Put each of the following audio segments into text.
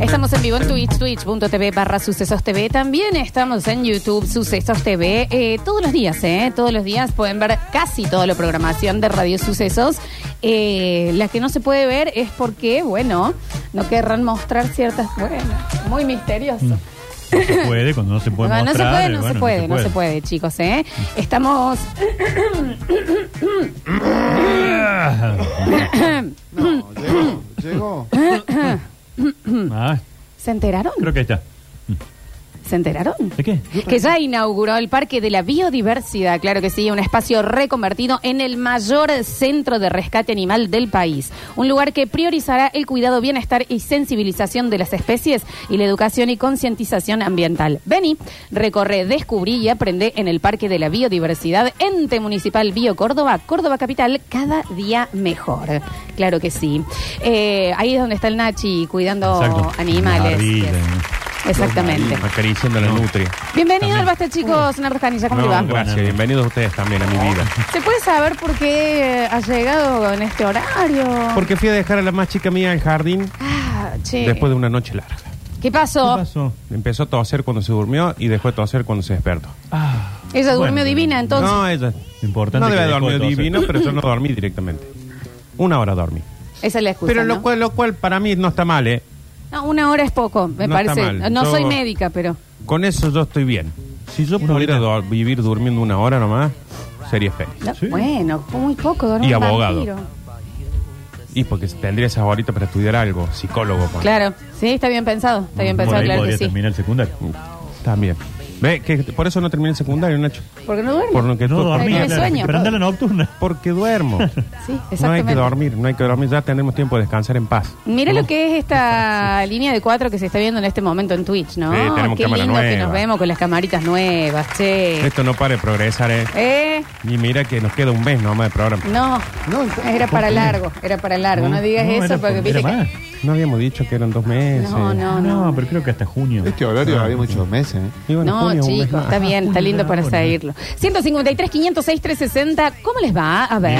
Estamos en vivo en Twitch, twitch.tv barra Sucesos TV. También estamos en YouTube, Sucesos TV. Eh, todos los días, ¿eh? Todos los días pueden ver casi toda la programación de Radio Sucesos. Eh, la que no se puede ver es porque, bueno, no querrán mostrar ciertas... Bueno, muy misterioso. No se puede, cuando no se puede No, no se puede, no, bueno, se puede, no se puede, chicos, ¿eh? Estamos... No, llegó, llegó. Ah, ¿Se enteraron? creo que ahí está. ¿Se enteraron? ¿De qué? Que ya inauguró el Parque de la Biodiversidad, claro que sí, un espacio reconvertido en el mayor centro de rescate animal del país. Un lugar que priorizará el cuidado, bienestar y sensibilización de las especies y la educación y concientización ambiental. Vení, recorre, descubrí y aprende en el Parque de la Biodiversidad, Ente Municipal Bio Córdoba, Córdoba Capital, cada día mejor. Claro que sí. Eh, ahí es donde está el Nachi cuidando Exacto. animales. Exactamente. Acariciando la nutria. Bienvenido al Basta, chicos. Nardo Canilla, ¿cómo No, le va? gracias. Bienvenidos ustedes también a mi vida. ¿Se puede saber por qué ha llegado en este horario? Porque fui a dejar a la más chica mía al jardín Ah, che. después de una noche larga. ¿Qué pasó? ¿Qué pasó? Empezó a toser cuando se durmió y dejó de toser cuando se despertó. Ah, Ella durmió bueno, divina, entonces. No, ella. Importante no que debe haber dejó de dormido toser. divino, pero yo no dormí directamente. Una hora dormí. Esa es la excusa. Pero lo ¿no? cual, lo cual para mí no está mal, ¿eh? No, una hora es poco, me No parece. está mal. No Yo- soy médica, pero. Con eso yo estoy bien. Si yo Una pudiera vivir durmiendo una hora nomás, sería feliz. no, Sí. Bueno, muy poco, dormir Y un abogado. vampiro. Y porque tendría esas horitas para estudiar algo, psicólogo. Claro, sí, está bien pensado. Está bien por pensado, ahí claro podría que sí. terminar el secundario. También. Ve, que por eso no terminé el secundario, Nacho. Porque no duerme. Por lo que No tú- dormir, tiene claro. sueño. Pero anda la nocturna. Porque duermo. Sí, No hay exactamente. que dormir, no hay que dormir. Ya tenemos tiempo de descansar en paz. Mira lo que es esta línea de cuatro que se está viendo en este momento en Twitch, ¿no? Sí, tenemos Qué cámara lindo que nueva. nos vemos con las camaritas nuevas, che. Esto no para de progresar, ¿eh? ¿Eh? Y mira que nos queda un mes nomás de programa. No, No, era para largo, era para largo. No digas No, eso era porque por- viste que... más. No habíamos dicho que eran dos meses. No, no, No, no. pero creo que hasta junio. Este horario Ah, había muchos meses. ¿eh? Y bueno, No, junio, un mes chicos, más. está bien, está lindo para seguirlo. 153, 506, 360, ¿cómo les va? A ver.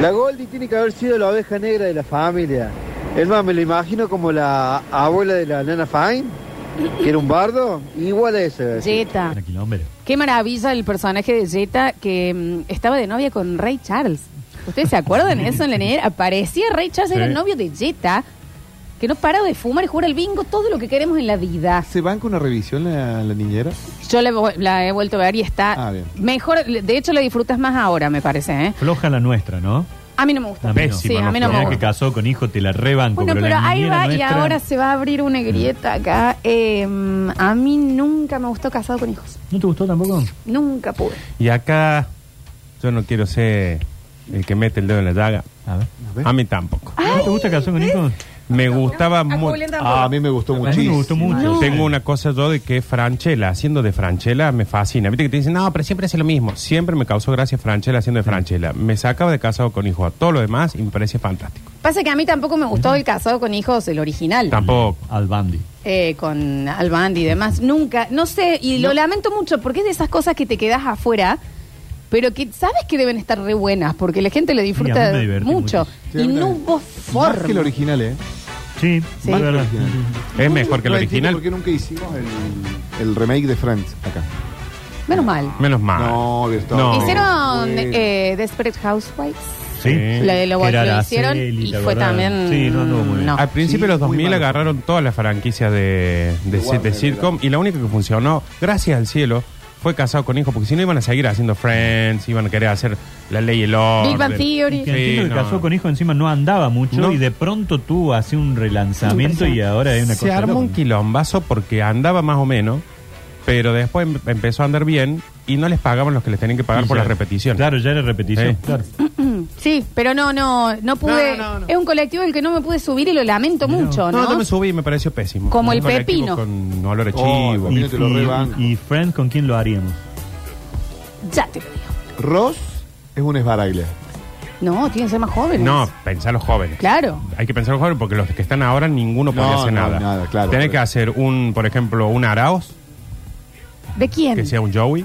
La Goldie tiene que haber sido la oveja negra de la familia. Es más, me lo imagino como la abuela de la nana Fine, que era un bardo, igual a ese. Jetta. Qué maravilla el personaje de Jetta que mm, estaba de novia con Ray Charles. ¿Ustedes se acuerdan de eso en la niñera? Aparecía Ray Charles, era el novio de Jetta, que no para de fumar y jugar al bingo, todo lo que queremos en la vida. ¿Se banca una revisión la, la niñera? Yo la, he- la he vuelto a ver y está Ah, bien. mejor. De hecho, la disfrutas más ahora, me parece. ¿eh? Floja la nuestra, ¿no? A mí no me gusta. A mí no. Sí, a mí no me Mira que gusta. casó con hijo, te la rebanco. Bueno, pero, la ahí niñera va y nuestra- ahora se va a abrir una grieta acá. Eh, a mí nunca me gustó casado con hijos. ¿No te gustó tampoco? Nunca pude. Y acá yo no quiero ser el que mete el dedo en la llaga. A ver. A ver. A mí tampoco. ¿No te gusta casar con hijos? Me gustaba mucho. Ah, a mí me gustó muchísimo. me gustó mucho. Tengo una cosa yo de que Franchella, haciendo de Franchella, me fascina. Viste que te dicen, no, pero siempre hace lo mismo. Siempre me causó gracia Franchella haciendo de Franchella. Me sacaba de casado con hijo a todo lo demás y me parecía fantástico. Pasa que a mí tampoco me gustó el casado con hijos, el original. Tampoco. Al Bandi. Eh, con Albandi y demás. Nunca, no sé, y lo lamento mucho porque es de esas cosas que te quedas afuera, pero que sabes que deben estar re buenas porque la gente lo disfruta Sí, a mí me divertí mucho. Sí, Y mí no también. hubo Más forma. que el original, ¿eh? Sí, Sí. es verdad. original. Es mejor que el No entiendo original. ¿Por qué nunca hicimos el, el remake de Friends acá? Menos mal. Menos mal. No, estado- No. Hicieron eh, Desperate Housewives. Sí. La de lo, Que era lo Araceli, hicieron ¿te y fue acordás? también. Sí, no anduvo muy bien. no. Al principio de los Sí, muy 2000 malo. agarraron todas las franquicias de, de, De de Warner, sitcom y la única que funcionó, gracias al cielo, fue casado con hijo, porque si no iban a seguir haciendo Friends, iban a querer hacer la ley y el orden. Big Bang Theory. Que entiendo Sí, que no. casó con hijo encima no andaba mucho No. y de pronto tuvo así un relanzamiento y ahora es una Se cosa armó un loca. quilombazo porque andaba más o menos, pero después em- empezó a andar bien y no les pagaban los que les tenían que pagar Y por ya- la repetición. Claro, ya era repetición. Sí. Claro. Sí, pero no, no, no pude. No, no, no. Es un colectivo del que no me pude subir y lo lamento mucho, ¿no? No, yo me subí y me pareció pésimo. Como el Un colectivo pepino. Con olor a Oh, chivo. no te lo rebanco. y, y Friends, ¿con quién lo haríamos? Ya te lo digo. Ross es un esbaraglia. No, tienen que ser más jóvenes. No, pensar los jóvenes. Claro. Hay que pensar los jóvenes porque los que están ahora ninguno No, podría hacer no, nada. nada, claro. Tiene Por que hacer un, por ejemplo, un Araos, ¿De quién? que sea un Joey.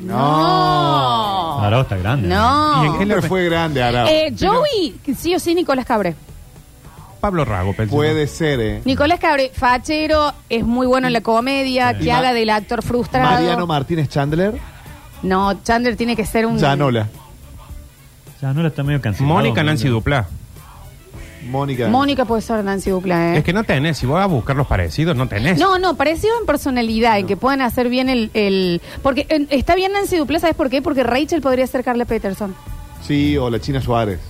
No. Arao está grande. No. ¿Y en qué le- fue grande, Arao. Eh, Joey, sí o sí, Nicolás Cabre. Pablo Rago, pensé. Puede ser, ¿eh? Nicolás Cabre, fachero, es muy bueno en la comedia, que Ma- haga del actor frustrado. Mariano Martínez Chandler. No, Chandler tiene que ser un. Janola. Ya no está medio cansado. Mónica Nancy Dupla. Mónica. Mónica puede ser Nancy Dupla, ¿eh? Es que no tenés, si vos vas a buscar los parecidos, no tenés. No, no, parecido en personalidad, en que puedan hacer bien el... el- porque está bien Nancy Dupla, ¿sabes por qué? Porque Rachel podría ser Carla Peterson, Sí, o la China Suárez.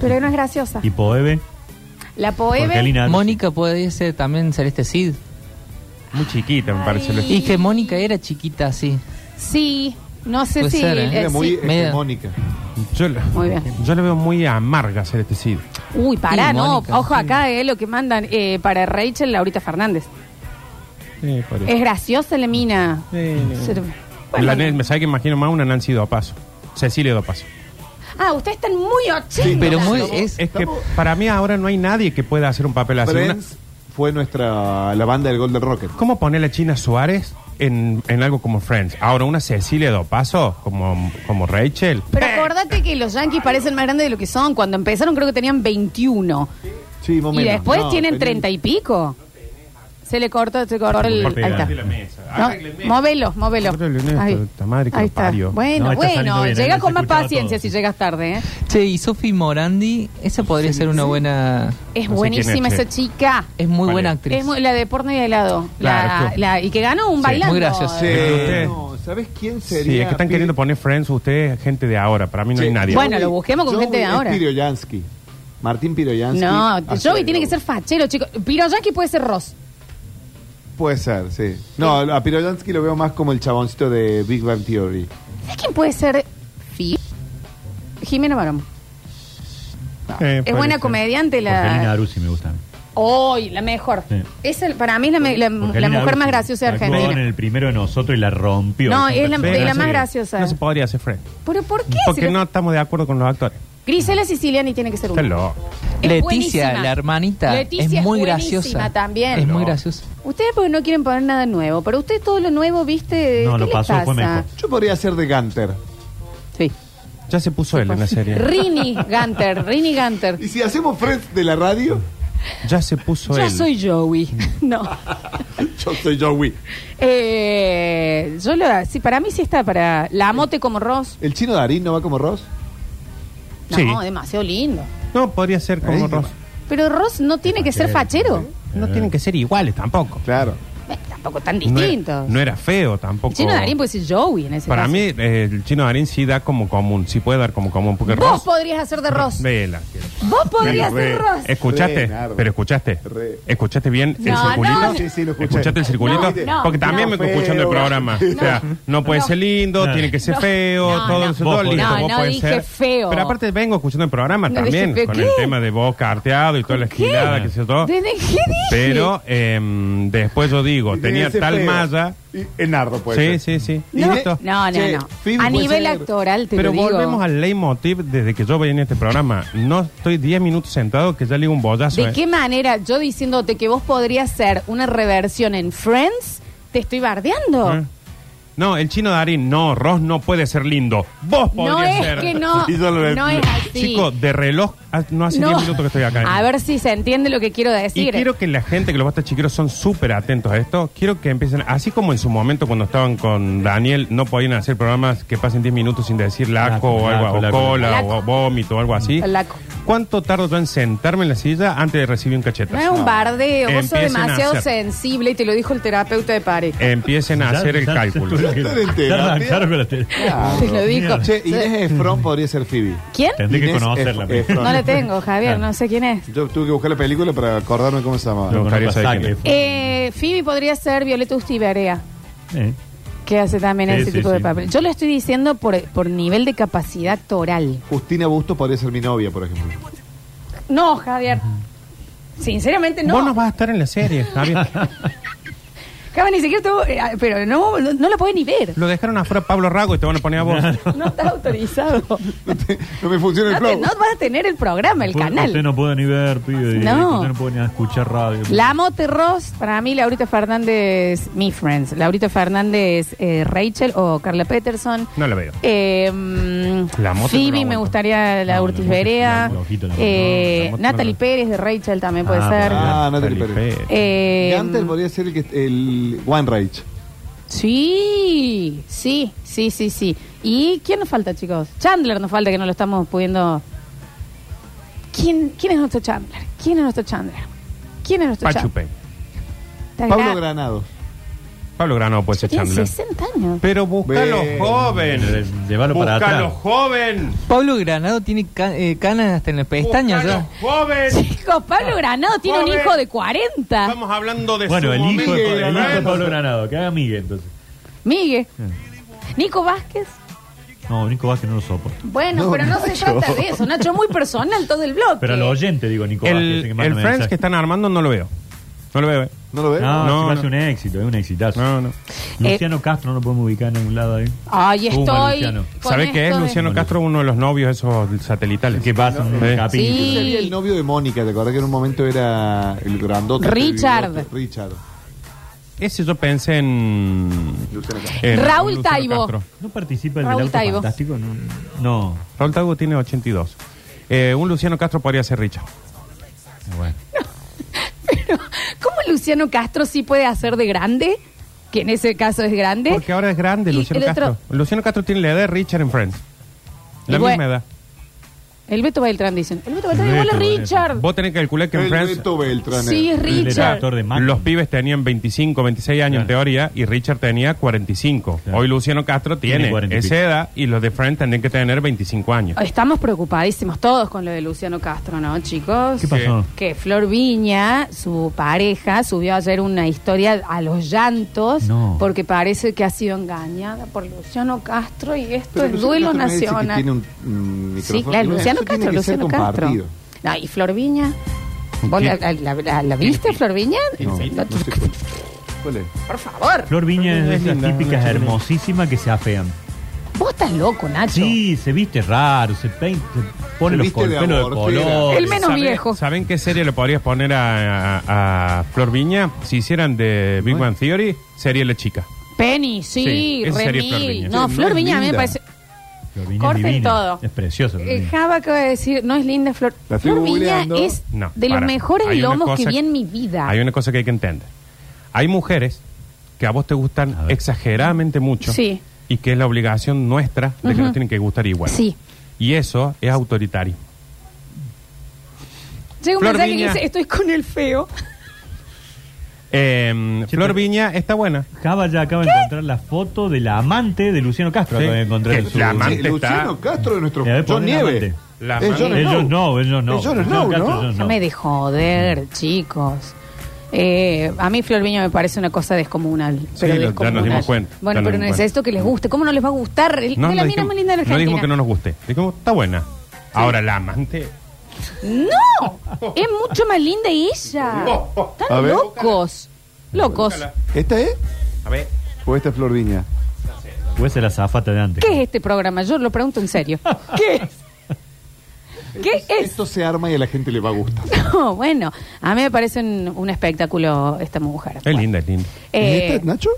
pero no es graciosa. Y Poebe. La Poebe... Mónica podría ser también Celeste Cid. Muy chiquita, me parece. Y que Mónica era chiquita así. Sí, no sé Puede si... ser, ¿eh? eh, Era muy sí. Hegemónica. Yo, la- Muy bien. yo le veo muy amarga hacer este Cid. Uy, pará, Sí, no. Mónica, Ojo sí. acá, eh, lo que mandan eh, para Rachel, Laurita Fernández. Sí, por eso. Es graciosa la mina. Sí, sí. Se- bueno. La ne- me sabe que imagino más una Nancy Dopaso. Cecilia Dopaso. Ah, ustedes están muy ochenta. Pero muy... Es, Es que para mí ahora no hay nadie que pueda hacer un papel así. Una- Friends fue nuestra la banda del Golden Rocket. ¿Cómo poner a China Suárez en, en algo como Friends? Ahora, una Cecilia Dopaso como, como Rachel. Pero acordate que los Yankees parecen más grandes de lo que son. Cuando empezaron creo que tenían 21. Sí, más o Y menos. después No, tienen tenían- 30 y pico. Se le cortó, se cortó el... Ahí está. de la mesa. No, móvelo, móvelo. Ahí, esta madre que Ahí lo está. parió. Bueno, No, está saliendo bueno, bien, llega ¿eh? con Se más escuchaba paciencia todo. si llegas tarde. ¿eh? Che, y Sophie Morandi, esa podría ser una buena... Es No sé buenísima quién es, esa chica. Es muy ¿Cuál buena actriz. Es muy- la de porno y helado. Claro, La- que- la- y que ganó un Sí, bailando. muy graciosa. Sí, Usted- no, ¿sabes quién sería? Sí, es que están Pi- queriendo poner Friends ustedes, gente de ahora. Para mí no hay Sí, nadie. Bueno, lo busquemos con Joey gente de es ahora. Piroyansky. Martín Piroyansky. No, Joey tiene de que ser fachero, chicos. Piroyaki puede ser Ross. Puede ser, sí. No, a Piroyansky lo veo más como el chaboncito de Big Bang Theory. ¿Sabes quién puede ser Fi? Jimena Barón. Eh, Es puede buena ser. comediante Jorgelina la... Aruzzi me gusta. a mí. Hoy, la mejor. Sí. Es el, para mí es la, me- la- la mujer más graciosa de actuó en Argentina. el primero de nosotros y la rompió. No, es la, es la no más se- graciosa. No se podría hacer Friends. ¿Pero por qué? Porque Si lo- no estamos de acuerdo con los actores. Grisela Siciliani tiene que ser una. loco. Es Leticia, buenísima. la hermanita, Leticia es muy buenísima graciosa. también. Es muy graciosa. Ustedes porque no quieren poner nada nuevo, pero usted todo lo nuevo, ¿viste? No, ¿Qué lo pasó, fue pasa? mejor. Yo podría ser de Gunter. Sí. Ya se puso él en la serie. Rini Gunter, Rini Gunter. ¿Y si hacemos Friends de la radio? Ya se puso Yo él. soy Joey. No. Yo soy Joey. Eh, yo lo, sí, para mí sí está para la mote como Ross. ¿El chino Darín no va como Ross? No, Sí. demasiado lindo. No, podría ser como Ahí. Ross. Pero Ross no tiene que ser fachero. No tienen que ser iguales tampoco. Claro. Tampoco tan No, distintos. era- no era feo tampoco. Chino Darín puede ser Joey en ese Para caso. mí, eh, el chino Darín sí da como común. Sí puede dar como común. Porque Vos Ross. podrías hacer de Ross. Vela. Vos podrías ser Ross. ¿Escuchaste? Pero escuchaste. Re. ¿Escuchaste bien el No, circulito? no. Sí, sí, lo escuché. ¿Escuchaste el circulito? No, no, Porque también no. me estoy escuchando el programa. O sea, no puede No. ser lindo, No. tiene que ser No. feo, No, todo no. eso, Vos todo podés. listo. No, vos no podés dije ser. feo. Pero aparte vengo escuchando el programa No también, dije feo. con ¿Qué? el tema de voz carteado y toda la ¿Qué? esquilada, que sé todo. ¿Desde qué dije? Pero em, después yo digo, tenía Ese tal feo. malla. Y Enardo puede Sí, ser. sí, sí. No. Listo. No, no, Che, no. Phoebe A puede nivel ser- actoral te Pero lo digo. volvemos al leitmotiv desde que yo veía en este programa. No estoy 10 minutos sentado que ya le digo un bollazo. ¿De eh. qué manera yo diciéndote que vos podrías ser una reversión en Friends, te estoy bardeando? ¿Eh? No, el chino Darín, no, Ross no puede ser lindo. Vos podrías No es ser. que no, Y yo lo- no es así. Chico, de reloj, ah, no hace 10 No. minutos que estoy acá. A ver si se entiende lo que quiero Y decir. quiero que la gente, que los bastas chiqueros son súper atentos a esto, quiero que empiecen, así como en su momento cuando estaban con Daniel, no podían hacer programas que pasen 10 minutos sin decir laco, Laco, o algo, laco, o laco. cola, Laco. o vómito, o algo así. El laco. ¿Cuánto tardo yo en sentarme en la silla antes de recibir un cachetazo? No es un bardeo, vos sos Empiecen a demasiado hacer. sensible y te lo dijo el terapeuta de pareja. Empiecen a hacer el cálculo. te- lo dijo. Che, Inés Efron podría ser Phoebe. ¿Quién? Tendré que Inés conocerla. Ef- pero- Efron. No la tengo, Javier, no sé quién es. Yo tuve que buscar la película para acordarme cómo se llamaba. No, quién es. Eh, Phoebe podría ser Violeta Ustiberea, Eh. que hace también Sí, ese sí, tipo de sí. papel. Yo lo estoy diciendo por, por nivel de capacidad actoral. Justina Busto podría ser mi novia, por ejemplo. No, Javier. Sinceramente no. Vos no vas a estar en la serie, Javier. Java ni siquiera estuvo, eh, pero no, no, no lo puede ni ver. Lo dejaron afuera Pablo Rago y te van a poner a vos. No está autorizado. No, te- no me funciona el No, te- flow. no vas a tener el programa, el Usted- canal. Usted no puede ni ver, pibe. No. Usted no puede ni escuchar radio. La Mote Ross, para mí, Laurita Fernández, mi friends. Laurita Fernández, eh, Rachel o Carla Peterson. No la veo. Eh, mm, La Mote Phoebe no la me aguanto. gustaría la No, Urtiz la Berea. la- la Eh, la Natalie. Pérez de Rachel también puede Ah, ser. Ah, Natalie Natalie Pérez. Pérez. Eh, Gantel podría ser el, que, el One Rage. Sí, sí, sí, sí, sí. ¿Y quién nos falta, chicos? Chandler nos falta que no lo estamos pudiendo. ¿Quién, quién es nuestro Chandler? ¿Quién es nuestro Chandler? ¿Quién es nuestro Chandler? Pachupe. Está Pablo gra- Granados. Pablo Grano puede ser Tiene Chandler. 60 años. Pero búscalo Ve. joven. Llévalo para Búscalo atrás. joven. Pablo Granado tiene ca- eh, canas hasta en las pestañas Búscalo ya. joven. Chicos, Pablo Granado tiene un Joven. hijo de 40. Estamos hablando de Bueno, su el hijo, momento. de, el hijo de. Pablo Granado, que haga Miguel entonces. Miguel. Nico Vázquez. No, Nico Vázquez no lo soporto. Bueno, No, pero no se trata de eso, Nacho. Muy personal todo el bloque. Pero al oyente, digo, Nico Vázquez. El, que el Friends mensaje. que están armando no lo veo. No lo veo. eh. ¿No lo ves? No, No, no, no. es un éxito, es un exitazo. No, no. Luciano Castro no lo podemos ubicar en algún lado ahí. Ay, estoy. ¿Sabe qué es Luciano de- Castro? Uno de los novios esos satelitales. ¿Qué pasa un Sí. Sería el novio de Mónica, ¿te acordás que en un momento era el grandote? Richard. el? Richard. Ese yo pensé en... Luciano Castro. en Raúl Luciano Taibo. Castro. ¿No participa el Raúl del auto Taibo. fantástico? No. no. Raúl Taibo tiene 82. Eh, un Luciano Castro podría ser Richard. Bueno. Pero, ¿cómo Luciano Castro sí puede hacer de grande? Que en ese caso es grande. Porque ahora es grande Y Luciano el otro- Castro. Luciano Castro tiene la edad de Richard en Friends. La Y bueno- misma edad. El Beto Beltrán dicen. El Beto Beltrán El igual a Beto, Richard. Vos tenés que calcular que en El Beto Beltrán. Sí, es Él era Richard. actor de Mac. los pibes tenían 25, 26 años en teoría y Richard tenía 45. Claro. Hoy Luciano Castro tiene, Tiene 40 y esa pico. edad y los de Friends tendrían que tener 25 años. Estamos preocupadísimos todos con lo de Luciano Castro, ¿no, chicos? ¿Qué pasó? Que Flor Viña, su pareja, subió ayer una historia a los llantos No. porque parece que ha sido engañada por Luciano Castro y esto Pero es Luciano duelo Castro me dice que nacional. tiene un, mm, Sí, micrófono. claro, No, Luciano eso tiene Castro, Luciano Castro. No, ¿Y Flor Viña? ¿Vos la, la- la- la viste, Flor Viña? No, No, no sé cuál. ¿Cuál es? Por favor. Flor Viña es de Es esas típicas hermosísimas que se afean. Vos estás loco, Nacho. Sí, se viste raro, se peina, se pone Se los col- de pelos de color. El menos ¿Sabe- viejo. ¿Saben qué serie le podrías poner a, a- a Flor Viña? Si hicieran de Big. Bang Theory, sería la chica. Penny, sí, Sí, Remil. No, Sí, Flor Viña a mí me parece... Flor Viña es Corten divina. todo. Es precioso. Eh. Java acaba de decir, no es linda Flor. La estoy Flor Viña googleando. es No, de los para. mejores Hay una lomos que vi en mi vida. Hay una cosa que hay que entender. Hay mujeres que a vos te gustan A ver. exageradamente mucho Sí. y que es la obligación nuestra de que nos tienen que gustar igual. Sí. Y eso es autoritario. Llega un Flor mensaje Viña. que dice, estoy con el feo. Eh, Flor pero- Viña está buena. Java ya acaba de encontrar la foto de la amante de Luciano Castro. Sí. Acaba de encontrar Que en su- la amante Sí, Luciano está- Castro de nuestro Eh, John Nieve. amante. La Es amante- Snow. Ellos no, ellos no. Es Luciano Snow, Castro, ¿no? ellos no. Déjame de joder, chicos. Eh, a mí Flor Viña me parece una cosa descomunal. Pero ya descomunal. nos dimos cuenta, Bueno, ya nos pero dimos necesito que les guste. ¿Cómo no les va a gustar? El- No, de la no mina dijimos- más linda de no Argentina. dijimos que no nos guste. Dijimos, está buena. Ahora la amante. ¡No! Es mucho más linda ella. A Están ver. locos. Locos. ¿Esta es? A ver. ¿O esta es Flor Viña? Puede ser la zafata de antes. ¿Qué es este programa? Yo lo pregunto en serio. ¿Qué es? ¿Qué es? Esto se arma y a la gente le va a gustar. No, bueno, a mí me parece un, un espectáculo esta mujer. Es Bueno. linda, es linda. Eh, ¿Es esta, Nacho?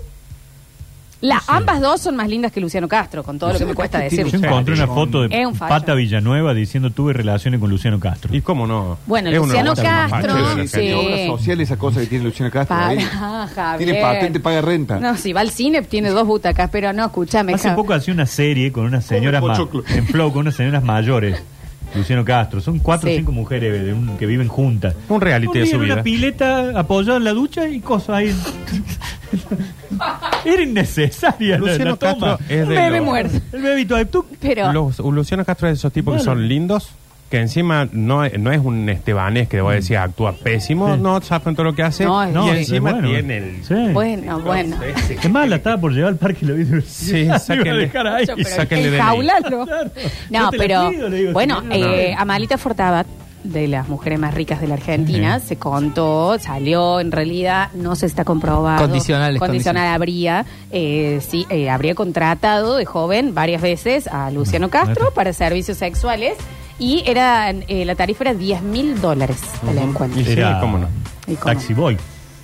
La, ambas dos son más lindas que Luciano Castro, con todo lo que me cuesta Castro decir. Yo encontré una foto Es de un. Pata Villanueva diciendo tuve relaciones con Luciano Castro. ¿Y cómo no? Bueno, Es Luciano Castro, fachos de la sí. Obra social, esa cosa que tiene Luciano Castro. ahí. Javier. Tiene patente, paga renta. No, si va al cine tiene dos butacas, pero no, escúchame. Hace poco hacía una serie con unas señoras Come ma- pochoclo. en flow con unas señoras mayores. Luciano Castro, son cuatro Sí. o cinco mujeres de un- que viven juntas. Un reality de día su en vida. Una pileta apoyada en la ducha y cosas ahí. Era innecesaria la, Luciano la toma. Castro es Un de bebé los- muerto. El bebito de tú. Pero, Los, Luciano Castro es de esos tipos que son lindos, que encima no, es- no es un estebanés que voy a decir actúa pésimo, Sí. no saben todo lo que hace, No, es- y No, es encima bueno. tiene el... Sí. bueno, bueno. Es más, la estaba por llevar al parque y lo vi. Sí, La iba a sáquenle. dejar ahí. Pero sáquenle DNI. enjaulalo. Claro. No, Yo te la pero le digo, bueno, eh, no. Amalita Fortabat de las mujeres más ricas de la Argentina. Se contó, salió, en realidad no se está comprobado. Condicionales, Condicional habría, eh, sí, eh, habría contratado de joven varias veces a Luciano Castro para servicios sexuales y era eh, la tarifa era 10 mil dólares el encuentro. Y Era cómo no. ¿Y cómo? Taxi Boy.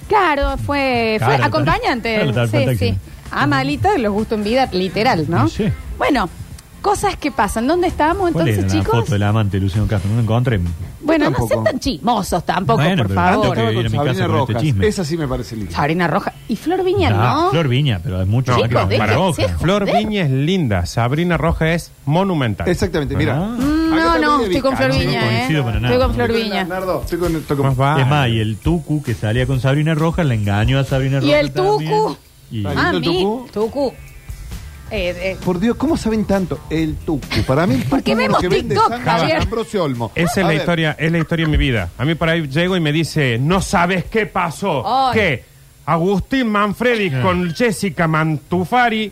Claro, fue, fue acompañante. claro, sí, sí. A Malita los gustó en vida, literal, ¿no? Sí. Bueno, cosas que pasan. ¿Dónde estábamos ¿Cuál era entonces, la chicos? foto del amante de Luciano Castro? No lo encontré. Bueno, no Tampoco. sean tan chismosos tampoco, Bueno, por pero favor. tanto que- Estaba a mi casa Sabrina con este Rojas. chisme. Esa sí me parece linda. Sabrina Roja. Y Flor Viña, Ah, ¿no? Flor Viña, pero es mucho No, más que Chicos, para déjense Boca. joder. Flor Viña es linda, Sabrina Roja es monumental. Exactamente, mira. Ah. Mm, Acá No, también no, de estoy con Flor Vizcacha. Viña, no ¿eh? coincido para nada. Estoy con Flor Viña. Nardo, estoy con, estoy con- Más vale. Es más, y el Tucu que salía con Sabrina Rojas le engañó a Sabrina ¿Y Rojas. el Tucu? también. Y- Ay. Ah, ¿El mi Tucu? Tucu. Eh, eh, Por Dios, ¿cómo saben tanto? El Tucu. Para mí el Tucu Porque es lo vemos que vende TikTok, Javier. Ambrosio Olmo. Esa es A la ver, historia, es la historia de mi vida. A mí por ahí llego y me dice, no sabes qué pasó. Ay. Que Agustín Manfredi Ah. con Jessica Mantufari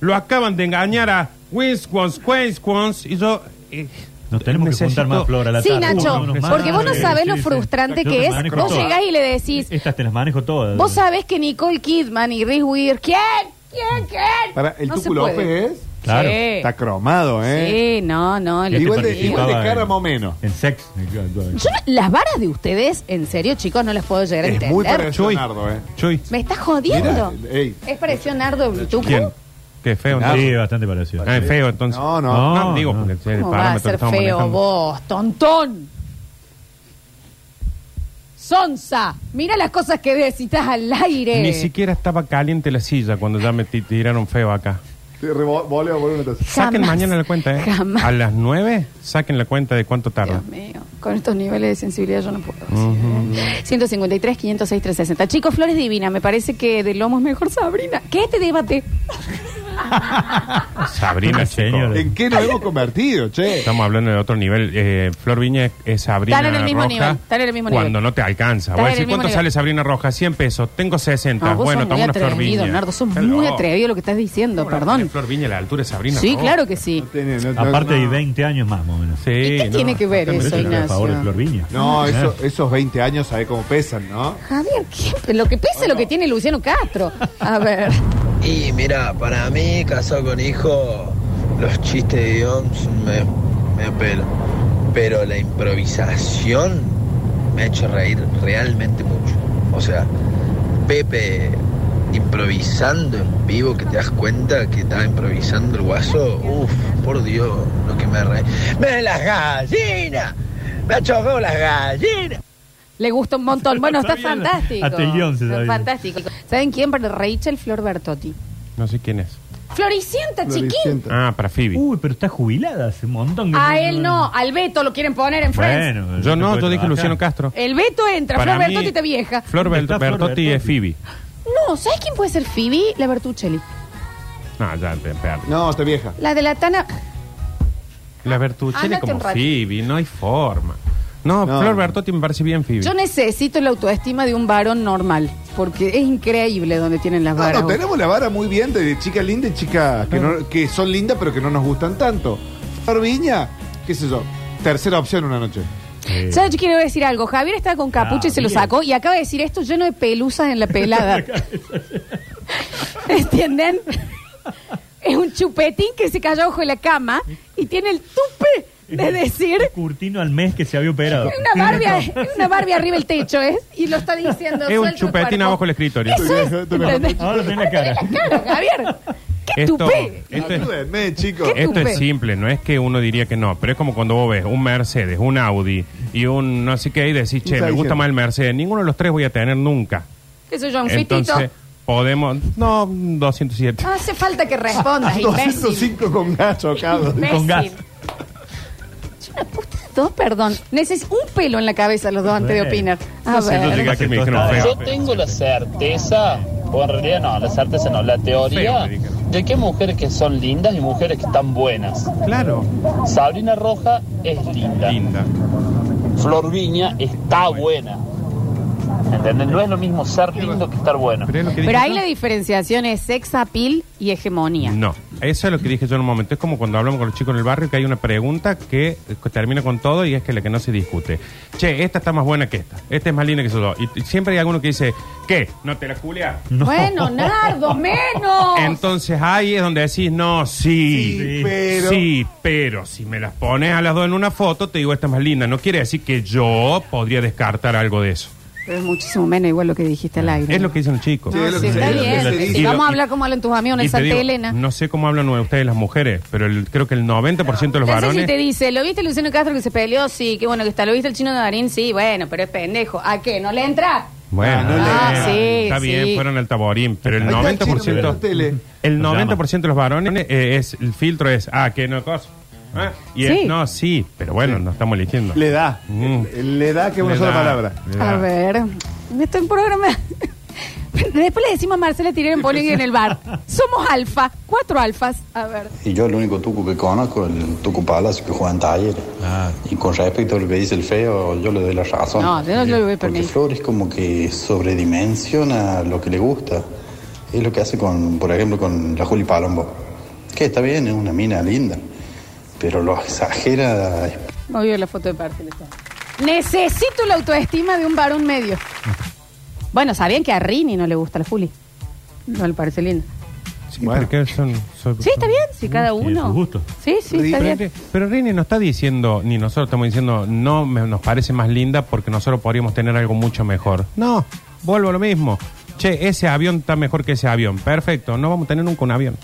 lo acaban de engañar a Winsquons, Quensquons y yo... eh, Nos tenemos que juntar más flor a la Sí, tarde. Nacho, Uno, unos porque vos no sabés sí, lo sí. frustrante Yo que es. manejo Vos todas. llegás y le decís, Estas te las manejo todas. vos sabés que Nicole Kidman y Reese Witherspoon, ¿quién? ¿Quién? ¿Quién? Para, el No Tucu se puede. López es. Claro. Sí. Está cromado, ¿eh? Sí, no, no. Lo- Igual de- igual de cara en- más o menos. En sex. Yo no- las varas de ustedes, en serio, chicos, no las puedo llegar a Es entender. muy parecido a Chuy. Nardo, ¿eh? Chuy, Me estás jodiendo. Mira, ey. ¿Es parecido a Nardo el Tucu? ¿quién? Qué feo. Sí, entonces. bastante parecido. Ah, es feo entonces. No, no. No, digo, no. porque es el ¿Cómo va a parámetro que ser estamos feo manejando. vos, tontón? Sonsa, mira las cosas que decitas al aire. Ni siquiera estaba caliente la silla cuando ya me ti- tiraron feo acá. Sí, rebo- voleo, voleo una taza. Saquen Jamás. mañana la cuenta, ¿eh? Jamás. A las 9 saquen la cuenta de cuánto tarda. Dios mío, con estos niveles de sensibilidad yo no puedo. ¿eh? 153, 506, 360. Chicos, Flores Divina, me parece que de Lomo es mejor Sabrina. ¿Qué este debate? Sabrina, señora. ¿En qué nos hemos convertido, che? Estamos hablando de otro nivel. Eh, Flor Viña es- es Sabrina Están en el mismo Roja nivel, están en el mismo cuando nivel. no te alcanza. Están Voy a en decir, mismo ¿cuánto nivel. sale Sabrina Roja? 100 pesos. Tengo 60. No, vos bueno, sos toma una Flor atrevido, Viña. Nardo, sos Está muy loco. atrevido lo que estás diciendo, ¿Cómo la perdón. Flor Viña a la altura de Sabrina Sí, Roja? claro que sí. No tiene- no- no- Aparte no. hay 20 años más, más o menos. Sí, ¿Y qué no, tiene que ver Pero eso, eso a Ignacio? favor de Flor Viña. No, Eh. eso- esos 20 años, ¿sabes cómo pesan, no? Javier, ¿qué? lo que pese lo que tiene Luciano Castro. A ver. Y mira, para mí, casado con hijo, los chistes de son me, me pelo. Pero la improvisación me ha hecho reír realmente mucho. O sea, Pepe improvisando en vivo, que te das cuenta que estaba improvisando el guaso, uff, por Dios, lo que me reí. ¡Me las gallinas! ¡Me ha chocado las gallinas! Le gusta un montón. Bueno, está fantástico. hasta el guion se Está fantástico. ¿Saben quién? Rachel Flor Bertotti. No sé quién es. Floricienta, chiquín. Floricienta. Ah, para Phoebe. Uy, pero está jubilada hace un montón. que A él no, al Beto lo quieren poner en Friends. Bueno, Yo no, yo dije. Luciano Castro. El Beto entra, Para Flor mí, Bertotti está vieja. Flor ¿Dónde Bel- está Flor Bertotti es? Phoebe. No, ¿sabes quién puede ser Phoebe? La Bertuccelli. No, ya te perdí. No, está vieja. La de la Tana. La Bertuccelli Ándate como un rato. Phoebe, no hay forma. No, No. Flor Bertotti me parece bien Phoebe. Yo necesito la autoestima de un varón normal. Porque es increíble donde tienen las No, varas. no, tenemos la vara muy bien de chicas lindas y chicas que, no- que son lindas pero que no nos gustan tanto. Flor Viña, qué sé yo, tercera opción una noche. Eh, ¿Sabes? Yo quiero decir algo. Javier estaba con capucha y se lo Javier. sacó y acaba de decir esto lleno de pelusas en la pelada. ¿Entienden? Es un chupetín que se cayó bajo la cama y tiene el tupe de decir Curtino al mes que se había operado. una Barbie, una Barbie arriba el techo, ¿es? Y lo está diciendo. es un el chupetín abajo del escritorio. Eso es. Estoy mejor, ¿entendés? Ahora tiene la cara. Claro, Javier. ¿Qué Esto, tupé? esto es, Ayúdenme, chicos. ¿Qué? esto es simple, no es que uno diría que no, pero es como cuando vos ves un Mercedes, un Audi y un no sé qué y decís, che, me gusta más el Mercedes. Ninguno de los tres voy a tener nunca. ¿Qué soy yo, un fitito? Entonces, podemos... No, 207. No hace falta que respondas, imbécil. 205 con gas chocado. Imbécil. Con gas. Puta dos, perdón. Necesito un pelo en la cabeza los dos antes de opinar. A yo ver. llegué aquí y me dijeron Yo feo. Yo tengo la certeza, o en realidad no, la certeza no, la Feo, teoría me dijeron. de que hay mujeres que son lindas y mujeres que están buenas. Claro, Sabrina Roja es linda. linda. Flor Viña está buena. ¿Entendés? No es lo mismo ser lindo que estar bueno. Pero, es lo que Pero dije ahí yo. la diferenciación es sex appeal y hegemonía. No. Eso es lo que dije yo en un momento. Es como cuando hablamos con los chicos en el barrio que hay una pregunta que termina con todo y es que la que no se discute. Che, esta está más buena que esta. Esta es más linda que eso. Y, y siempre hay alguno que dice, ¿qué? ¿No te la culia? Bueno, Nardo, menos. Entonces ahí es donde decís, no, sí, Sí, pero- sí, pero si me las pones a las dos en una foto, te digo, esta es más linda. No quiere decir que yo podría descartar algo de eso. Pero es muchísimo menos igual lo que dijiste al aire. Es lo que dicen los chicos. Sí, es lo que se- está es lo que bien. se Si dice. Y vamos a hablar como hablan tus amigos en Y te Santa digo, Elena. No sé cómo hablan ustedes las mujeres, pero el- creo que el 90% de los Entonces, varones... si te dice, ¿lo viste Luciano Castro que se peleó? Sí, qué bueno que está. ¿Lo viste el chino de Darín? Sí, bueno, pero es pendejo. ¿A qué? ¿No le entra? Bueno, Ah, no le- está sí, está bien, sí. fueron al taborín, pero el Ahí está el 90%, chino viendo tele. el Lo 90% de los varones eh, es el filtro es, ah, que no cosa. Ah, Y Sí. es, no, sí, pero bueno, no estamos eligiendo. Le da. Mm. Le da que una Le sola da, palabra. le da. A ver, estoy en programa. Después le decimos a Marcela tirar en Poli en el bar. Somos alfa, cuatro alfas. A ver. Y yo el único tucu que conozco el tucu Palacio que juega en talleres. Ah. Y con respecto a lo que dice el feo, yo le doy la razón. No, yo no lo voy a Porque. Flores como que sobredimensiona lo que le gusta. Es lo que hace con, por ejemplo, con la Juli Palombo. Que está bien, es una mina linda. Pero lo exagera. No vio la foto de perfil. está. Necesito la autoestima de un varón medio. Bueno, ¿sabían que a Rini no le gusta la Juli? No le parece linda. Sí, Bueno. porque son, son- Sí, está bien, si cada uno. sus gustos. Sí, sí, está Pero, bien. pero Rini no está diciendo, ni nosotros estamos diciendo, no me- nos parece más linda porque nosotros podríamos tener algo mucho mejor. No, vuelvo a lo mismo. Che, ese avión está mejor que ese avión. Perfecto, no vamos a tener nunca un avión.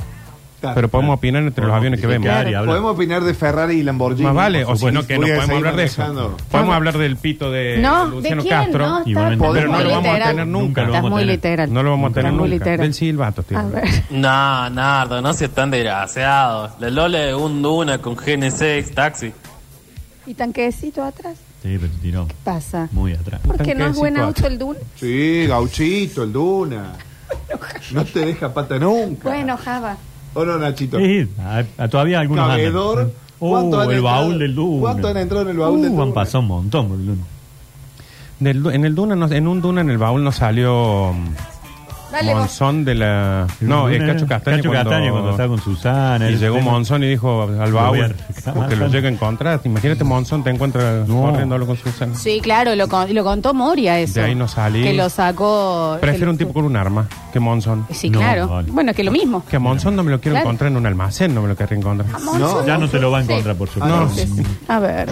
Claro. pero podemos opinar entre los Podemos aviones que vemos. criticar y hablar. Podemos opinar de Ferrari y Lamborghini. Más vale, por o si no, supuesto. que no Voy a podemos seguir hablar de eso. manejando. Podemos hablar del pito de No, ¿de Luciano quién? Castro. No, está- Igualmente. Pero no muy lo vamos a literal. tener nunca. Estás muy literal. No lo vamos a tener Estás muy nunca. literal. Del silbato, tío. A ver. No, Nardo, no seas tan desgraciado. La Lola es un Duna con GNC taxi. ¿Y tanquecito atrás? Sí, pero tiró ¿Qué pasa? muy atrás. Porque no es buen Tanquecito auto el Dun. Sí, gauchito, el Duna. No te deja pata nunca. Bueno, Java. ¿O no, Nachito? Sí, a- a- todavía algunos andan. Cabedor. Uh, ¿Cuánto han el entrado? baúl del Duna. ¿Cuánto han entrado en el baúl uh, del han Duna? pasado un montón por el Duna. Del en el Duna, no- en un Duna en el baúl no salió mm, Dale vos. Monzón de la. No, El es Cacho era Castaña. Cacho cuando, Castaña cuando estaba con Susana. Y el llegó tema. Monzón y dijo al rescatar. Porque lo llega a encontrar. Imagínate, Monzón te encuentra No. corriendo hablo con Susana. Sí, claro, lo, con- lo contó Moria eso. De ahí no salí. Que lo sacó. Prefiero un tipo con un arma que Monzón. Sí, No, claro. vale. Bueno, que lo mismo. Que a Monzón no me lo quiero Claro. encontrar en un almacén, no me lo querría encontrar. No, Ya no te lo va a encontrar, Sí. por supuesto. no. A ver.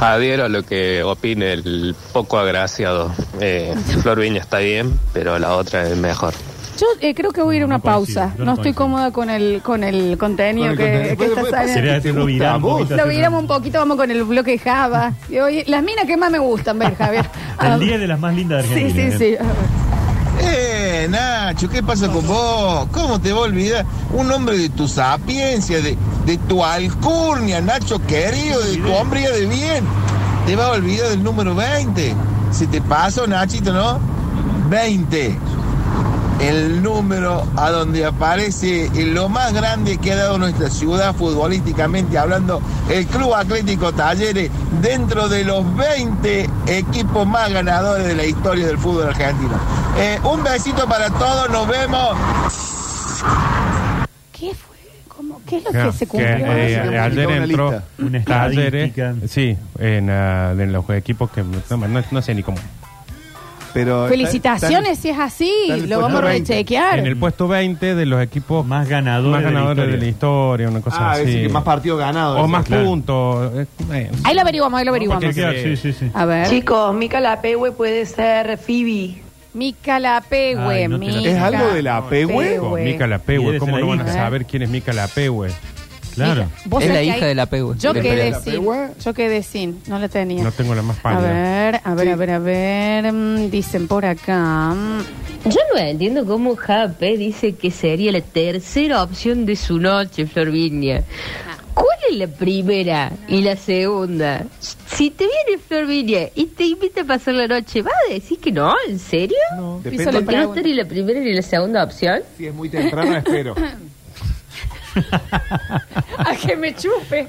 Adhiero a lo que opine el poco agraciado. Eh, Flor Viña está bien, pero la otra es mejor. Yo eh, creo que voy a ir a No, una no coincido, pausa. yo No no estoy coincido. cómoda con el, con el contenido Con el que, contenido. que está pues, saliendo. Sería ¿Te hacerlo gusta viral a un poquito. Lo hacer- viramos un poquito, vamos con el bloque Java. Y hoy, las minas que más me gustan ver, Javier. A El. 10 de las más lindas de Sí, Argentina. sí, sí. Nacho, ¿qué pasa con vos? ¿Cómo te va a olvidar? Un hombre de tu sapiencia, de, de tu alcurnia, Nacho querido, de tu hombría de bien. Te va a olvidar del número 20. Se te pasó, Nachito, ¿no? 20. El número a donde aparece lo más grande que ha dado nuestra ciudad futbolísticamente hablando, el Club Atlético Talleres, dentro de los 20 equipos más ganadores de la historia del fútbol argentino. Eh, un besito para todos, nos vemos. ¿Qué fue? ¿Cómo? ¿Qué es lo Que- se cumplió? que, eh, Sigamos ayer entró Talleres, sí, en, ah, en los equipos que no, no- no sé ni cómo. Pero, Felicitaciones si es así. Lo vamos a puesto 20. rechequear. En el puesto 20 de los equipos Más ganadores, más ganadores de la historia. una cosa Ah, es así. decir, que más partidos ganados. o más claro. puntos. eh, Ahí lo averiguamos, ahí lo averiguamos. Sí, sí, sí. A ver. Chicos, Mica la Pehue puede ser Phoebe. Mica la Pehue, Ay, no Mica ¿Es algo de la Pehue? Pehue. Mica la Y Pehue, eres ¿cómo no van a saber quién es Mica la Pehue? Claro. Vos Es sabés la que hija hay- de la Pehue. Yo Del quedé ¿La sin. Pehue? Yo quedé sin. No la tenía. No tengo la más A pálida. ver, a ver, a ver, a ver. mm, Dicen por acá. mm, Yo no entiendo cómo JP dice que sería la tercera opción de su noche, Florvinia. ¿Cuál es la primera y la segunda? Si te viene Florvinia y te invita a pasar la noche, ¿vas a decir que no? ¿En serio? Depende Hizo la ¿Por qué no está ni la primera ni la segunda opción? si es muy temprano, espero. A que me chupe.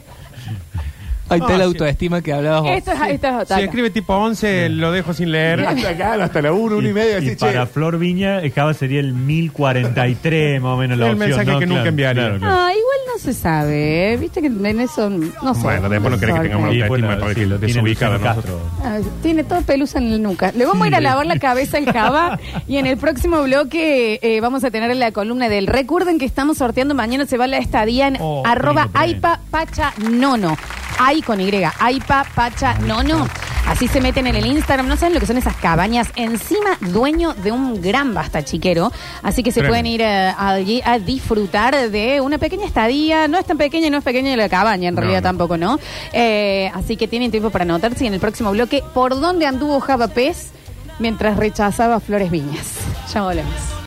Ahí está No, la sí. autoestima que hablabas vos. Esto es, esto es Si escribe tipo 11, lo dejo sin leer. Hasta acá, hasta la 1, 1 y media. Y así, che. para Flor Viña, el Java sería el 1043, más o menos la El opción. mensaje ¿no? que nunca enviaría. claro, claro. Ah, igual se sabe. ¿eh? Viste que en eso no sé. Bueno, después no querés que tengamos Y autoestima bueno, para sí, que lo tiene desubicada Luciano nosotros. Castro. Ah, Tiene toda pelusa en la nuca. Le vamos a ir a lavar la cabeza al Java y en el próximo bloque eh, vamos a tener la columna del. Recuerden que estamos sorteando mañana se va la estadía en Oh, arroba lindo aipa pacha nono. Ai con Y, aipa pacha nono. Así se meten en el Instagram. No saben lo que son esas cabañas. Encima, dueño de un gran basta chiquero. Así que se Tremendo. pueden ir eh, allí a disfrutar de una pequeña estadía. No es tan pequeña y no es pequeña la cabaña, en No, realidad no. tampoco, ¿no? Eh, así que tienen tiempo para anotarse y en el próximo bloque, ¿por dónde anduvo Java Pez mientras rechazaba Flores Viñas? Ya volvemos.